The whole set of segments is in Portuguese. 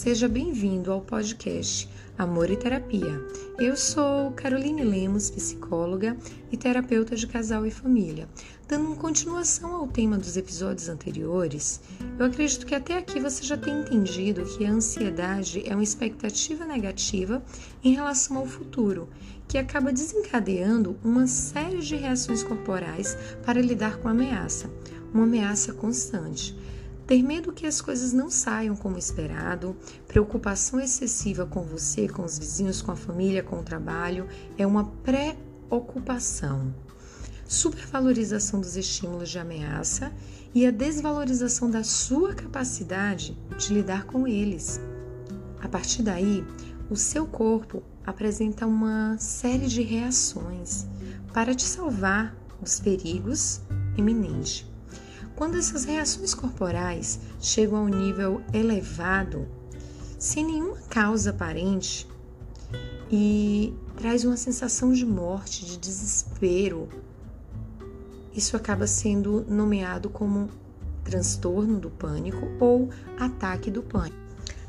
seja bem-vindo ao podcast Amor e Terapia. Eu sou Caroline Lemos, psicóloga e terapeuta de casal e família. Dando continuação ao tema dos episódios anteriores, eu acredito que até aqui você já tem entendido que a ansiedade é uma expectativa negativa em relação ao futuro, que acaba desencadeando uma série de reações corporais para lidar com a ameaça, uma ameaça constante. Ter medo que as coisas não saiam como esperado, preocupação excessiva com você, com os vizinhos, com a família, com o trabalho, é uma preocupação. Supervalorização dos estímulos de ameaça e a desvalorização da sua capacidade de lidar com eles. A partir daí, o seu corpo apresenta uma série de reações para te salvar dos perigos iminentes. Quando essas reações corporais chegam a um nível elevado, sem nenhuma causa aparente, e traz uma sensação de morte, de desespero, isso acaba sendo nomeado como transtorno do pânico ou ataque do pânico.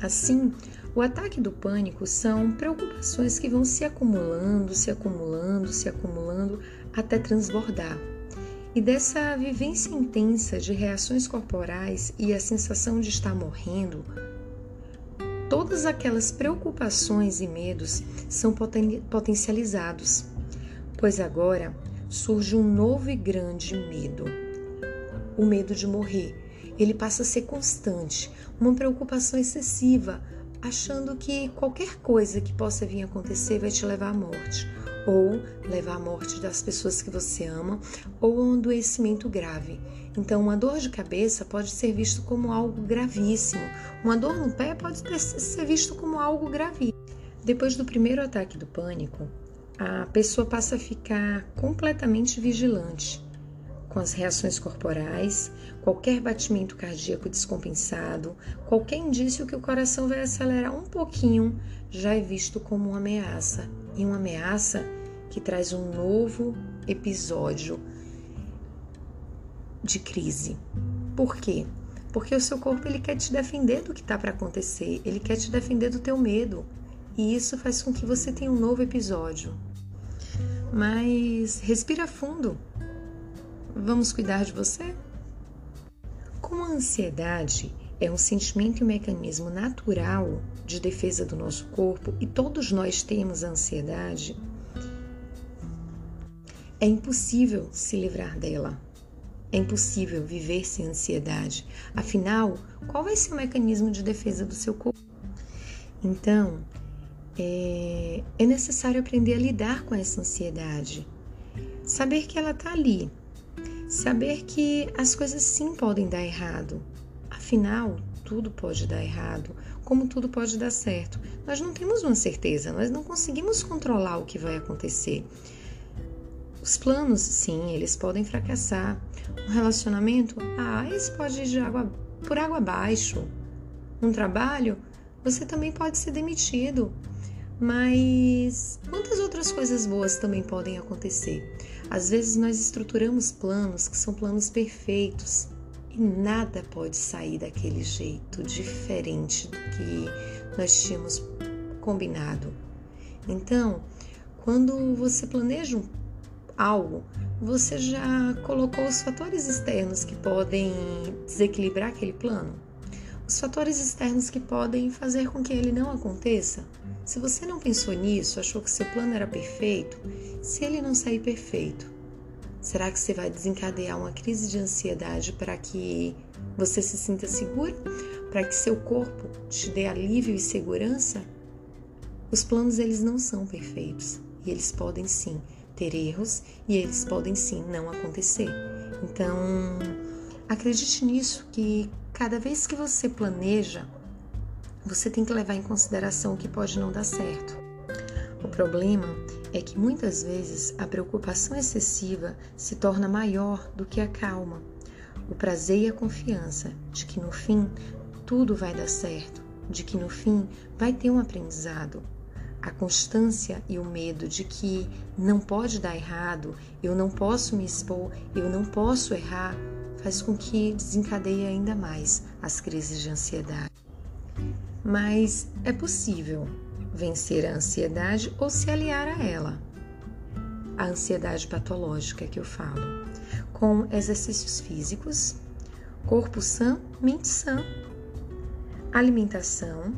Assim, o ataque do pânico são preocupações que vão se acumulando, se acumulando, se acumulando até transbordar. E dessa vivência intensa de reações corporais e a sensação de estar morrendo, todas aquelas preocupações e medos são poten potencializados, pois agora surge um novo e grande medo. O medo de morrer. Ele passa a ser constante, uma preocupação excessiva, achando que qualquer coisa que possa vir a acontecer vai te levar à morte ou levar à morte das pessoas que você ama, ou um adoecimento grave. Então, uma dor de cabeça pode ser visto como algo gravíssimo, uma dor no pé pode ser visto como algo gravíssimo. Depois do primeiro ataque do pânico, a pessoa passa a ficar completamente vigilante com as reações corporais, qualquer batimento cardíaco descompensado, qualquer indício que o coração vai acelerar um pouquinho já é visto como uma ameaça e uma ameaça que traz um novo episódio de crise. Por quê? Porque o seu corpo ele quer te defender do que está para acontecer, ele quer te defender do teu medo. E isso faz com que você tenha um novo episódio. Mas respira fundo. Vamos cuidar de você? Como a ansiedade é um sentimento e um mecanismo natural de defesa do nosso corpo e todos nós temos ansiedade, é impossível se livrar dela. É impossível viver sem ansiedade. Afinal, qual vai ser o mecanismo de defesa do seu corpo? Então, é, é necessário aprender a lidar com essa ansiedade. Saber que ela está ali. Saber que as coisas sim podem dar errado. Afinal, tudo pode dar errado, como tudo pode dar certo. Nós não temos uma certeza, nós não conseguimos controlar o que vai acontecer. Os planos, sim, eles podem fracassar. Um relacionamento, ah, esse pode ir água, por água abaixo. Um trabalho, você também pode ser demitido. Mas quantas outras coisas boas também podem acontecer? Às vezes nós estruturamos planos que são planos perfeitos, e nada pode sair daquele jeito diferente do que nós tínhamos combinado. Então, quando você planeja algo, você já colocou os fatores externos que podem desequilibrar aquele plano? Os fatores externos que podem fazer com que ele não aconteça? Se você não pensou nisso, achou que seu plano era perfeito, se ele não sair perfeito, Será que você vai desencadear uma crise de ansiedade para que você se sinta seguro? Para que seu corpo te dê alívio e segurança? Os planos eles não são perfeitos e eles podem sim ter erros e eles podem sim não acontecer. Então, acredite nisso que cada vez que você planeja, você tem que levar em consideração o que pode não dar certo. O problema é que muitas vezes a preocupação excessiva se torna maior do que a calma, o prazer e a confiança de que no fim tudo vai dar certo, de que no fim vai ter um aprendizado. A constância e o medo de que não pode dar errado, eu não posso me expor, eu não posso errar, faz com que desencadeie ainda mais as crises de ansiedade. mas é possível vencer a ansiedade ou se aliar a ela. A ansiedade patológica que eu falo, com exercícios físicos, corpo sã, mente sã, alimentação.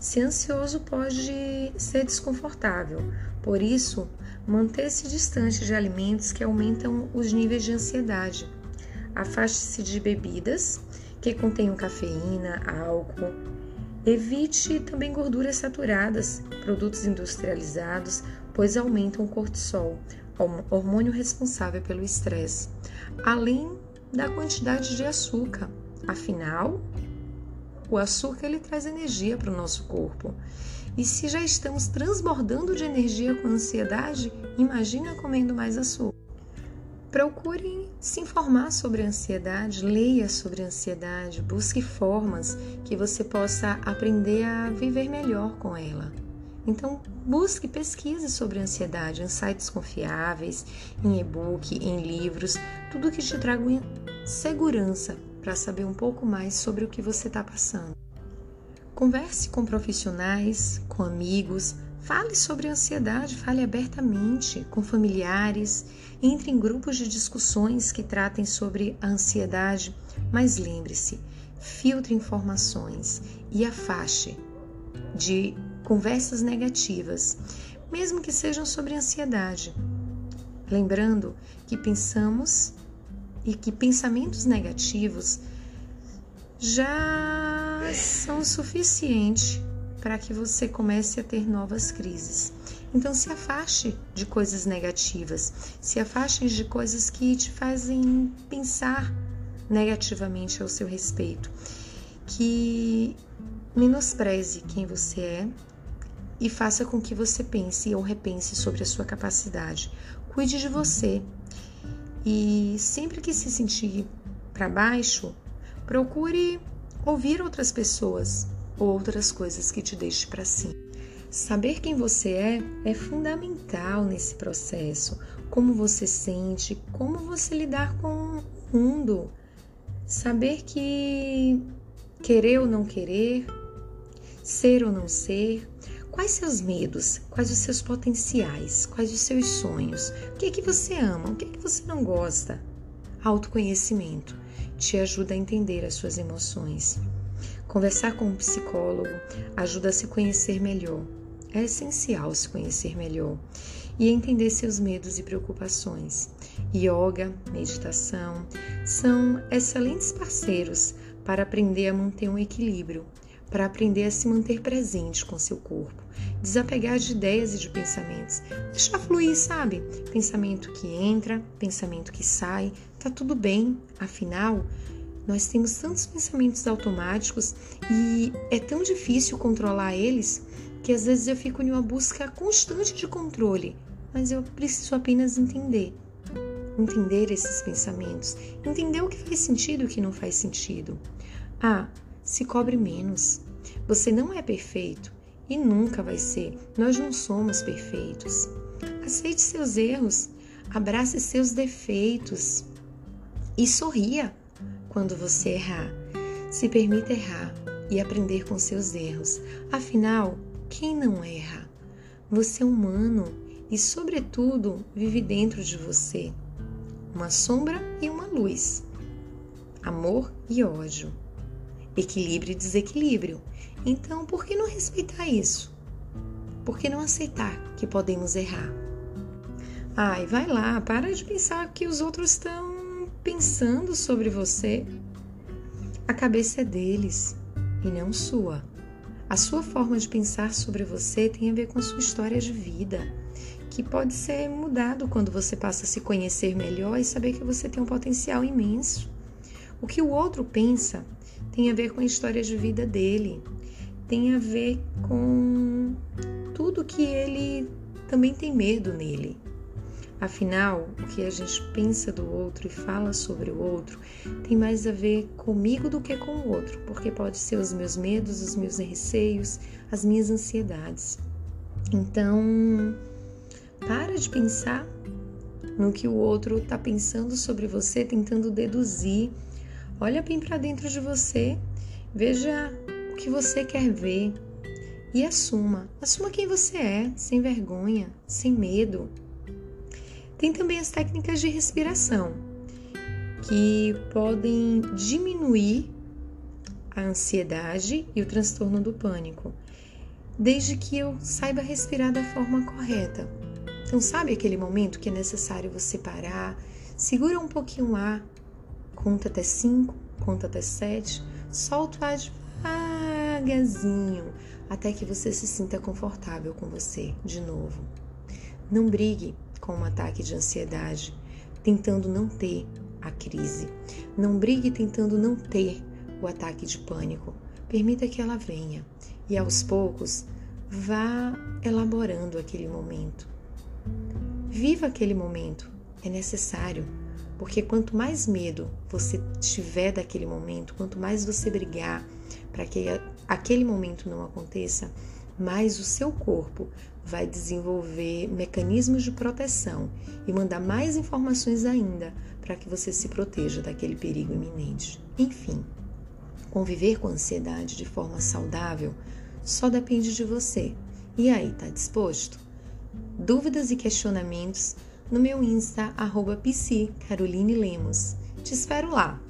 Se ansioso pode ser desconfortável, por isso, manter-se distante de alimentos que aumentam os níveis de ansiedade. Afaste-se de bebidas que contenham cafeína, álcool, Evite também gorduras saturadas, produtos industrializados, pois aumentam o cortisol, hormônio responsável pelo estresse, além da quantidade de açúcar. Afinal, o açúcar ele traz energia para o nosso corpo. E se já estamos transbordando de energia com ansiedade, imagina comendo mais açúcar. Procure se informar sobre a ansiedade, leia sobre a ansiedade, busque formas que você possa aprender a viver melhor com ela. Então, busque pesquise sobre a ansiedade em sites confiáveis, em e-book, em livros, tudo que te traga segurança para saber um pouco mais sobre o que você está passando. Converse com profissionais, com amigos, Fale sobre a ansiedade, fale abertamente com familiares, entre em grupos de discussões que tratem sobre a ansiedade, mas lembre-se, filtre informações e afaste de conversas negativas, mesmo que sejam sobre ansiedade. Lembrando que pensamos e que pensamentos negativos já são suficientes para que você comece a ter novas crises. Então se afaste de coisas negativas, se afaste de coisas que te fazem pensar negativamente ao seu respeito, que menospreze quem você é e faça com que você pense ou repense sobre a sua capacidade. Cuide de você e sempre que se sentir para baixo, procure ouvir outras pessoas, outras coisas que te deixe para si. Saber quem você é é fundamental nesse processo. Como você sente, como você lidar com o mundo. Saber que querer ou não querer, ser ou não ser, quais seus medos, quais os seus potenciais, quais os seus sonhos, o que é que você ama, o que é que você não gosta. Autoconhecimento te ajuda a entender as suas emoções. Conversar com um psicólogo ajuda a se conhecer melhor. É essencial se conhecer melhor e entender seus medos e preocupações. Yoga, meditação são excelentes parceiros para aprender a manter um equilíbrio, para aprender a se manter presente com seu corpo, desapegar de ideias e de pensamentos, deixar fluir, sabe? Pensamento que entra, pensamento que sai, tá tudo bem, afinal, nós temos tantos pensamentos automáticos e é tão difícil controlar eles que às vezes eu fico em uma busca constante de controle, mas eu preciso apenas entender. Entender esses pensamentos, entender o que faz sentido e o que não faz sentido. Ah, se cobre menos. Você não é perfeito e nunca vai ser. Nós não somos perfeitos. Aceite seus erros, abrace seus defeitos e sorria quando você errar. Se permita errar e aprender com seus erros. Afinal, quem não erra? Você é humano e, sobretudo, vive dentro de você uma sombra e uma luz, amor e ódio, equilíbrio e desequilíbrio. Então, por que não respeitar isso? Por que não aceitar que podemos errar? Ai, vai lá, para de pensar que os outros estão pensando sobre você, a cabeça é deles e não sua. A sua forma de pensar sobre você tem a ver com a sua história de vida, que pode ser mudado quando você passa a se conhecer melhor e saber que você tem um potencial imenso. O que o outro pensa tem a ver com a história de vida dele, tem a ver com tudo que ele também tem medo nele. Afinal, o que a gente pensa do outro e fala sobre o outro tem mais a ver comigo do que com o outro, porque pode ser os meus medos, os meus receios, as minhas ansiedades. Então, para de pensar no que o outro está pensando sobre você, tentando deduzir. Olha bem para dentro de você, veja que você quer ver e assuma. Assuma quem você é, sem vergonha, sem medo. Tem também as técnicas de respiração, que podem diminuir a ansiedade e o transtorno do pânico, desde que eu saiba respirar da forma correta. Então, sabe aquele momento que é necessário você parar, segura um pouquinho o ar, conta até cinco, conta até sete, solta o ar devagarzinho, até que você se sinta confortável com você de novo. Não brigue com um ataque de ansiedade, tentando não ter a crise. Não brigue tentando não ter o ataque de pânico. Permita que ela venha e aos poucos vá elaborando aquele momento. Viva aquele momento, é necessário, porque quanto mais medo você tiver daquele momento, quanto mais você brigar para que aquele momento não aconteça, mais o seu corpo vai desenvolver mecanismos de proteção e mandar mais informações ainda para que você se proteja daquele perigo iminente. Enfim, conviver com a ansiedade de forma saudável só depende de você. E aí, tá disposto? Dúvidas e questionamentos no meu Insta, arroba. Te espero lá!